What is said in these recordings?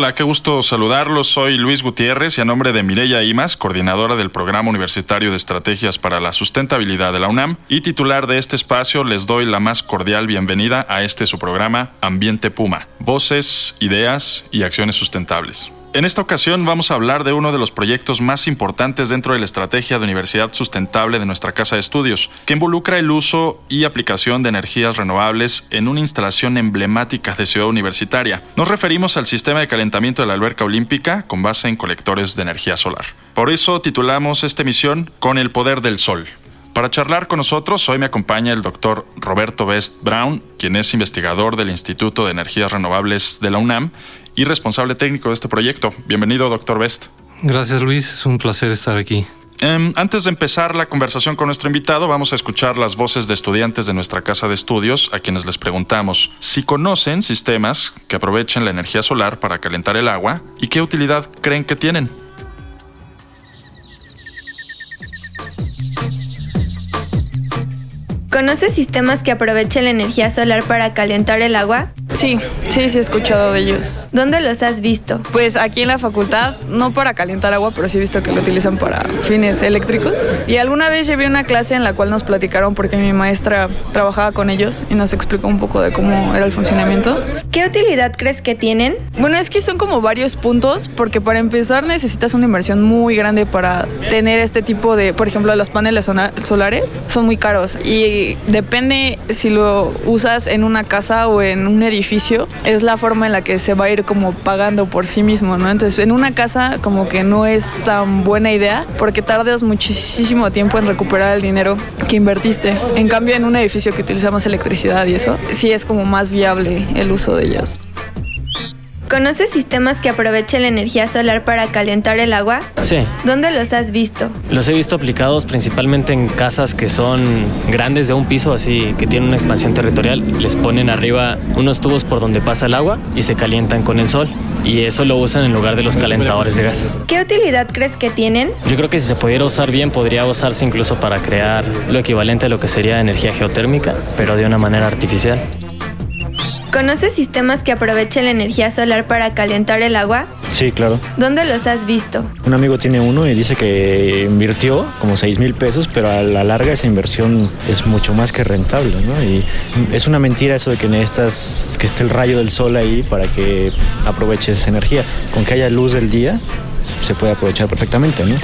Hola, qué gusto saludarlos. Soy Luis Gutiérrez y a nombre de Mireya Imas, coordinadora del Programa Universitario de Estrategias para la Sustentabilidad de la UNAM y titular de este espacio, les doy la más cordial bienvenida a este su programa Ambiente Puma. Voces, ideas y acciones sustentables. En esta ocasión vamos a hablar de uno de los proyectos más importantes dentro de la estrategia de universidad sustentable de nuestra casa de estudios, que involucra el uso y aplicación de energías renovables en una instalación emblemática de Ciudad Universitaria. Nos referimos al sistema de calentamiento de la alberca olímpica con base en colectores de energía solar. Por eso titulamos esta emisión Con el poder del sol. Para charlar con nosotros, hoy me acompaña el doctor Roberto Best Brown, quien es investigador del Instituto de Energías Renovables de la UNAM y responsable técnico de este proyecto. Bienvenido, doctor Best. Gracias, Luis. Es un placer estar aquí. Um, antes de empezar la conversación con nuestro invitado, vamos a escuchar las voces de estudiantes de nuestra casa de estudios, a quienes les preguntamos si conocen sistemas que aprovechen la energía solar para calentar el agua y qué utilidad creen que tienen. ¿Conoces sistemas que aprovechen la energía solar para calentar el agua? Sí, sí, sí he escuchado de ellos. ¿Dónde los has visto? Pues aquí en la facultad, no para calentar agua, pero sí he visto que lo utilizan para fines eléctricos. Y alguna vez llevé una clase en la cual nos platicaron porque mi maestra trabajaba con ellos y nos explicó un poco de cómo era el funcionamiento. ¿Qué utilidad crees que tienen? Bueno, es que son como varios puntos porque para empezar necesitas una inversión muy grande para tener este tipo de, por ejemplo, los paneles solares son muy caros y depende si lo usas en una casa o en un edificio es la forma en la que se va a ir como pagando por sí mismo, ¿no? Entonces, en una casa como que no es tan buena idea porque tardas muchísimo tiempo en recuperar el dinero que invertiste. En cambio, en un edificio que utiliza más electricidad y eso, sí es como más viable el uso de ellos. ¿Conoces sistemas que aprovechen la energía solar para calentar el agua? Sí. ¿Dónde los has visto? Los he visto aplicados principalmente en casas que son grandes de un piso, así que tienen una expansión territorial. Les ponen arriba unos tubos por donde pasa el agua y se calientan con el sol. Y eso lo usan en lugar de los calentadores de gas. ¿Qué utilidad crees que tienen? Yo creo que si se pudiera usar bien, podría usarse incluso para crear lo equivalente a lo que sería energía geotérmica, pero de una manera artificial. ¿Conoces sistemas que aprovechen la energía solar para calentar el agua? Sí, claro. ¿Dónde los has visto? Un amigo tiene uno y dice que invirtió como 6 mil pesos, pero a la larga esa inversión es mucho más que rentable, ¿no? Y es una mentira eso de que necesitas que esté el rayo del sol ahí para que aproveches energía. Con que haya luz del día, se puede aprovechar perfectamente, ¿no?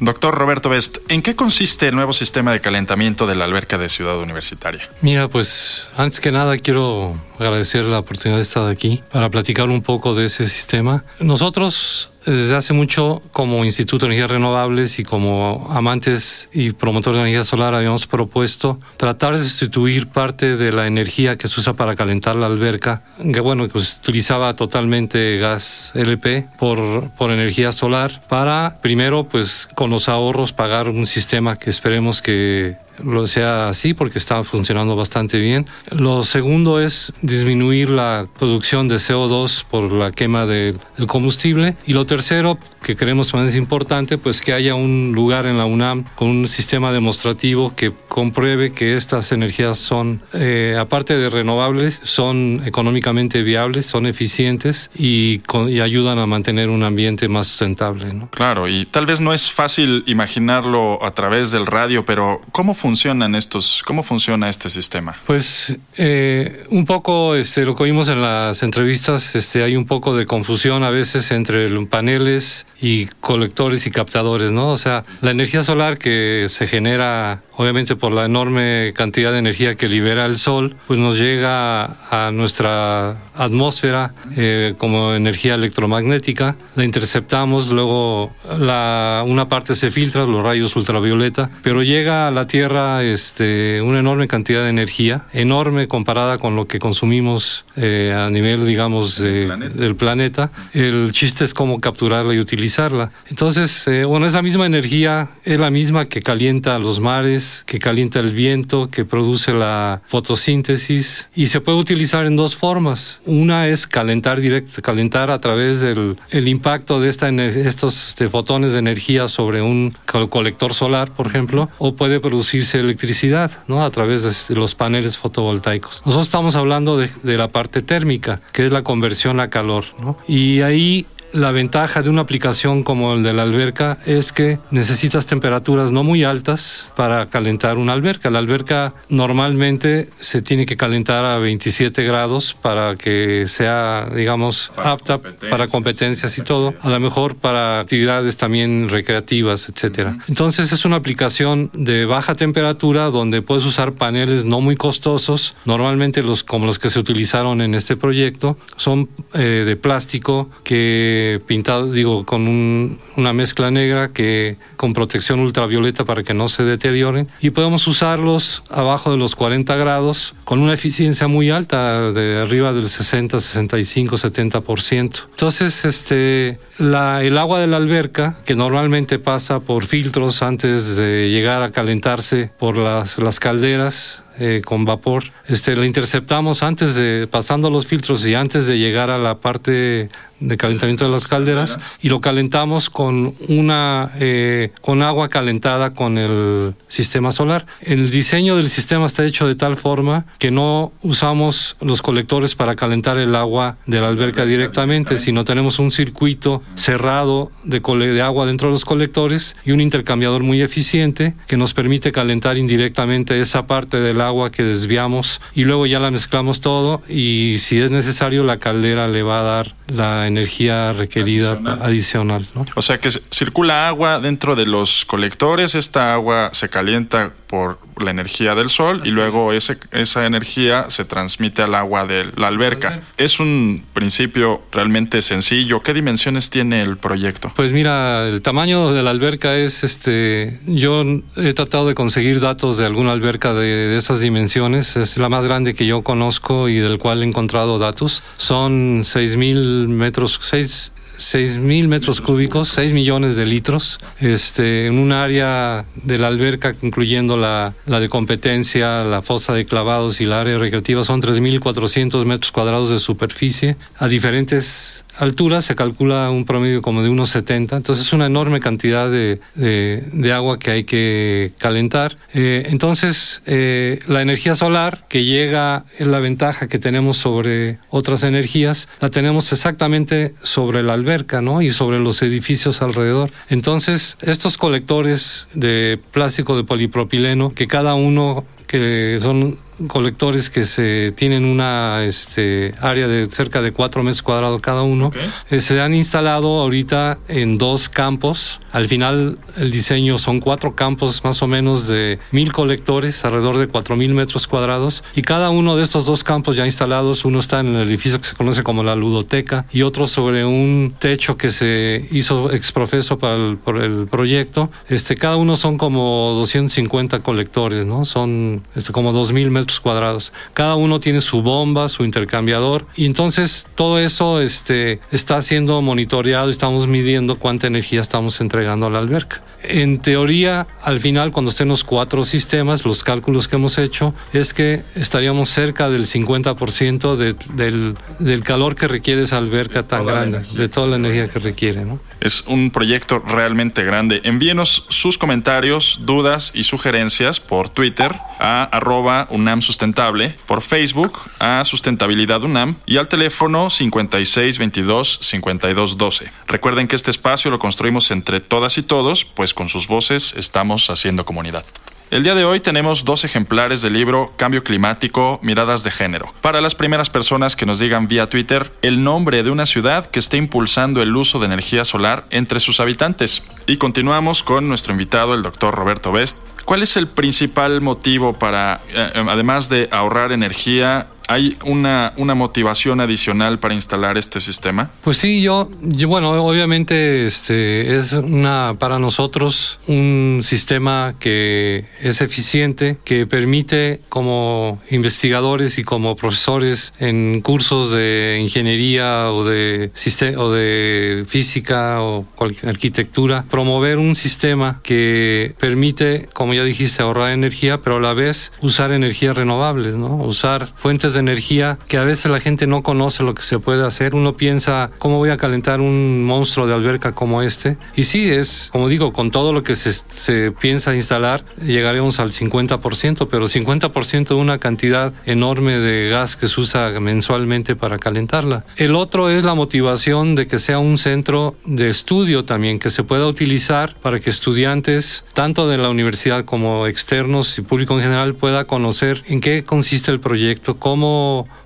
Doctor Roberto Best, ¿en qué consiste el nuevo sistema de calentamiento de la alberca de Ciudad Universitaria? Mira, pues antes que nada quiero agradecer la oportunidad de estar aquí para platicar un poco de ese sistema. Nosotros desde hace mucho como Instituto de Energías Renovables y como amantes y promotores de energía solar habíamos propuesto tratar de sustituir parte de la energía que se usa para calentar la alberca, que bueno, que se utilizaba totalmente gas LP por, por energía solar para primero pues con los ahorros pagar un sistema que esperemos que lo sea así porque está funcionando bastante bien. Lo segundo es disminuir la producción de CO2 por la quema del combustible. Y lo tercero, que creemos más importante, pues que haya un lugar en la UNAM con un sistema demostrativo que compruebe que estas energías son, eh, aparte de renovables, son económicamente viables, son eficientes y, y, ayudan a mantener un ambiente más sustentable. ¿no? Claro, y tal vez no es fácil imaginarlo a través del radio, pero ¿cómo funcionan estos, cómo funciona este sistema? Pues eh, un poco este, lo que oímos en las entrevistas, este, hay un poco de confusión a veces entre paneles y colectores y captadores, ¿no? O sea, la energía solar que se genera obviamente por la enorme cantidad de energía que libera el sol, pues nos llega a nuestra atmósfera eh, como energía electromagnética, la interceptamos, luego la, una parte se filtra, los rayos ultravioleta, pero llega a la Tierra este, una enorme cantidad de energía, enorme comparada con lo que consumimos eh, a nivel, digamos, del planeta. El chiste es cómo capturarla y utilizarla. Entonces, eh, bueno, esa misma energía es la misma que calienta los mares, que calienta el viento, que produce la fotosíntesis y se puede utilizar en dos formas. Una es calentar directo, calentar a través del el impacto de esta, estos fotones de energía sobre un colector solar, por ejemplo, o puede producirse electricidad ¿no? a través de los paneles fotovoltaicos. Nosotros estamos hablando de, de la parte térmica, que es la conversión a calor. ¿no? Y ahí la ventaja de una aplicación como el de la alberca es que necesitas temperaturas no muy altas para calentar una alberca. La alberca normalmente se tiene que calentar a 27 grados para que sea, digamos, apta para competencias y todo. A lo mejor para actividades también recreativas, etcétera. Entonces es una aplicación de baja temperatura donde puedes usar paneles no muy costosos. Normalmente los como los que se utilizaron en este proyecto son eh, de plástico que pintado, digo, con una mezcla negra que con protección ultravioleta para que no se deterioren y podemos usarlos abajo de los 40 grados con una eficiencia muy alta de arriba del 60, 65, 70%. Entonces, este la, el agua de la alberca, que normalmente pasa por filtros antes de llegar a calentarse por las, las calderas, eh, con vapor. Este, la interceptamos antes de, pasando los filtros y antes de llegar a la parte de calentamiento de las calderas y lo calentamos con una eh, con agua calentada con el sistema solar. El diseño del sistema está hecho de tal forma que no usamos los colectores para calentar el agua de la alberca directamente, sino tenemos un circuito cerrado de, de agua dentro de los colectores y un intercambiador muy eficiente que nos permite calentar indirectamente esa parte del agua que desviamos y luego ya la mezclamos todo y si es necesario la caldera le va a dar la energía requerida adicional. O sea que circula agua dentro de los colectores, esta agua se calienta por la energía del sol y luego ese, esa energía se transmite al agua de la alberca. Es un principio realmente sencillo. ¿Qué dimensiones tiene el proyecto? Pues mira, el tamaño de la alberca es este. Yo he tratado de conseguir datos de alguna alberca de, de esas dimensiones. Es la más grande que yo conozco y del cual he encontrado datos. Son 6.000 metros, 6, 6 mil metros cúbicos, 6 millones de litros, este, en un área de la alberca, incluyendo la, la de competencia, la fosa de clavados y la área recreativa, son 3.400 metros cuadrados de superficie a diferentes altura se calcula un promedio como de unos 70, entonces es una enorme cantidad de, de, agua que hay que calentar. Eh, entonces, eh, la energía solar que llega es la ventaja que tenemos sobre otras energías, la tenemos exactamente sobre la alberca, ¿no? Y sobre los edificios alrededor. Entonces, estos colectores de plástico de polipropileno, que cada uno que son colectores que se tienen una este, área de cerca de 4 metros cuadrados cada uno. Eh, se han instalado ahorita en dos campos. Al final el diseño son cuatro campos más o menos de mil colectores, alrededor de 4 mil metros cuadrados. Y cada uno de estos dos campos ya instalados, uno está en el edificio que se conoce como la ludoteca y otro sobre un techo que se hizo exprofeso para el, el proyecto. Este, cada uno son como 250 colectores, ¿no? Son este, como 2 mil metros cuadrados. Cada uno tiene su bomba, su intercambiador y entonces todo eso este, está siendo monitoreado estamos midiendo cuánta energía estamos entregando a la alberca. En teoría, al final, cuando estén los cuatro sistemas, los cálculos que hemos hecho es que estaríamos cerca del 50% del, del calor que requiere esa alberca tan grande, de toda la energía que requiere. ¿no? Es un proyecto realmente grande. Envíenos sus comentarios, dudas y sugerencias por Twitter a arroba UNAM Sustentable, por Facebook a Sustentabilidad UNAM y al teléfono 5622-5212. Recuerden que este espacio lo construimos entre todas y todos, pues con sus voces estamos haciendo comunidad. El día de hoy tenemos dos ejemplares del libro Cambio Climático, Miradas de Género. Para las primeras personas que nos digan vía Twitter el nombre de una ciudad que esté impulsando el uso de energía solar entre sus habitantes. Y continuamos con nuestro invitado, el doctor Roberto Best, ¿Cuál es el principal motivo para, eh, además de ahorrar energía, ¿Hay una, una motivación adicional para instalar este sistema? Pues sí, yo, yo, bueno, obviamente este es una para nosotros un sistema que es eficiente, que permite como investigadores y como profesores en cursos de ingeniería o de o de física o arquitectura promover un sistema que permite, como ya dijiste, ahorrar energía, pero a la vez usar energías renovables, ¿no? Usar fuentes de energía que a veces la gente no conoce lo que se puede hacer. Uno piensa, ¿cómo voy a calentar un monstruo de alberca como este? Y sí, es, como digo, con todo lo que se, se piensa instalar, llegaremos al 50%, pero 50% de una cantidad enorme de gas que se usa mensualmente para calentarla. El otro es la motivación de que sea un centro de estudio también, que se pueda utilizar para que estudiantes, tanto de la universidad como externos y público en general, pueda conocer en qué consiste el proyecto, cómo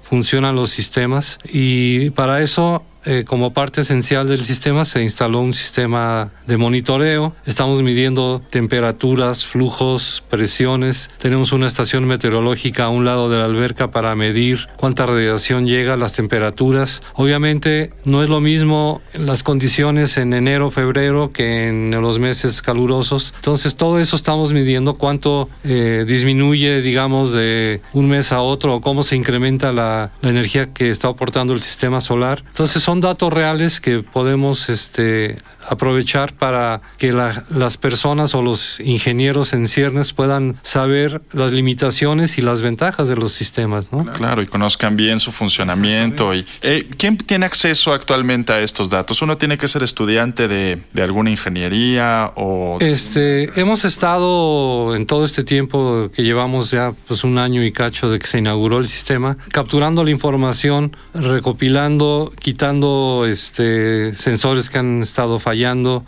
funcionan los sistemas. Y para eso eh, como parte esencial del sistema se instaló un sistema de monitoreo. Estamos midiendo temperaturas, flujos, presiones. Tenemos una estación meteorológica a un lado de la alberca para medir cuánta radiación llega, las temperaturas. Obviamente no es lo mismo las condiciones en enero, febrero que en los meses calurosos. Entonces todo eso estamos midiendo cuánto eh, disminuye, digamos, de un mes a otro o cómo se incrementa la, la energía que está aportando el sistema solar. Entonces son datos reales que podemos este, aprovechar para que las personas o los ingenieros en ciernes puedan saber las limitaciones y las ventajas de los sistemas. ¿no? Claro, y conozcan bien su funcionamiento. Y, eh, ¿Quién tiene acceso actualmente a estos datos? ¿Uno tiene que ser estudiante de, de alguna ingeniería o...? Este, hemos estado en todo este tiempo que llevamos ya pues, un año y cacho de que se inauguró el sistema, capturando la información, recopilando, quitando este, sensores que han estado fallando,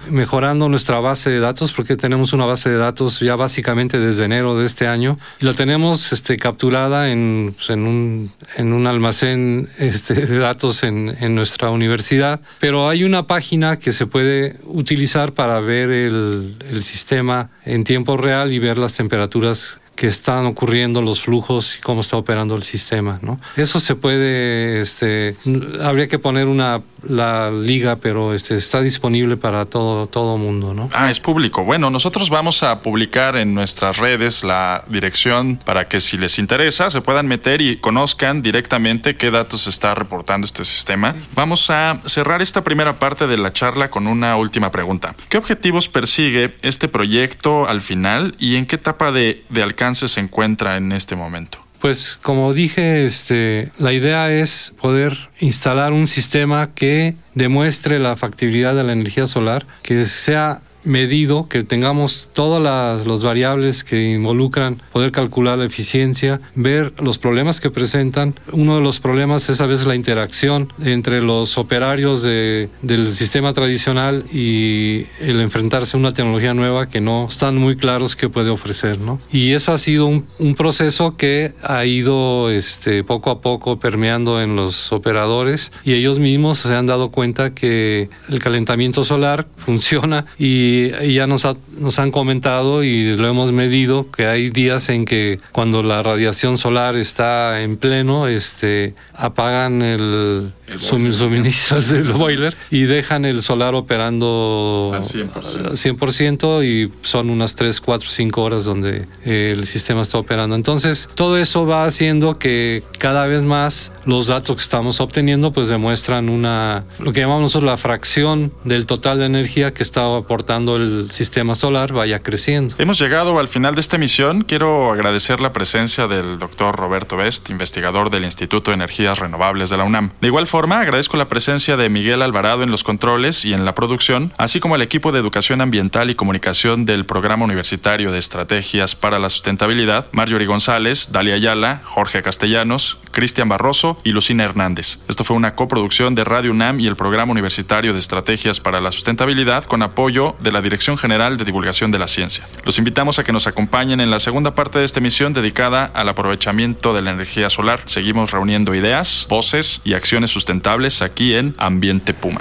mejorando nuestra base de datos, porque tenemos una base de datos ya básicamente desde enero de este año, y la tenemos este, capturada en, un, almacén este, de datos en, nuestra universidad, pero hay una página que se puede utilizar para ver el sistema en tiempo real y ver las temperaturas que están ocurriendo los flujos y cómo está operando el sistema, ¿no? Eso se puede, este, habría que poner una la liga, pero este, está disponible para todo todo mundo, ¿no? Ah, es público. Bueno, nosotros vamos a publicar en nuestras redes la dirección para que si les interesa se puedan meter y conozcan directamente qué datos está reportando este sistema. Vamos a cerrar esta primera parte de la charla con una última pregunta. ¿Qué objetivos persigue este proyecto al final y en qué etapa de, de alcance se encuentra en este momento? Pues como dije, este, la idea es poder instalar un sistema que demuestre la factibilidad de la energía solar, que sea medido, que tengamos todas las los variables que involucran poder calcular la eficiencia, ver los problemas que presentan. Uno de los problemas es a veces la interacción entre los operarios de, del sistema tradicional y el enfrentarse a una tecnología nueva que no están muy claros qué puede ofrecer. ¿no? Y eso ha sido un, un proceso que ha ido este, poco a poco permeando en los operadores y ellos mismos se han dado cuenta que el calentamiento solar funciona y y, ya nos, nos han comentado y lo hemos medido que hay días en que cuando la radiación solar está en pleno, este, apagan el, suministro del boiler y dejan el solar operando al 100%. y son unas 3, 4, 5 horas donde el sistema está operando. Entonces, todo eso va haciendo que cada vez más los datos que estamos obteniendo pues demuestran una, lo que llamamos nosotros la fracción del total de energía que está aportando el sistema solar vaya creciendo. Hemos llegado al final de esta emisión. Quiero agradecer la presencia del doctor Roberto Best, investigador del Instituto de Energías Renovables de la UNAM. De igual forma, agradezco la presencia de Miguel Alvarado en los controles y en la producción, así como el equipo de Educación Ambiental y Comunicación del Programa Universitario de Estrategias para la Sustentabilidad, Marjorie González, Dalia Ayala, Jorge Castellanos, Cristian Barroso y Lucina Hernández. Esto fue una coproducción de Radio UNAM y el Programa Universitario de Estrategias para la Sustentabilidad con apoyo de la Dirección General de Divulgación de la Ciencia. Los invitamos a que nos acompañen en la segunda parte de esta emisión dedicada al aprovechamiento de la energía solar. Seguimos reuniendo ideas, voces y acciones sustentables aquí en Ambiente Puma.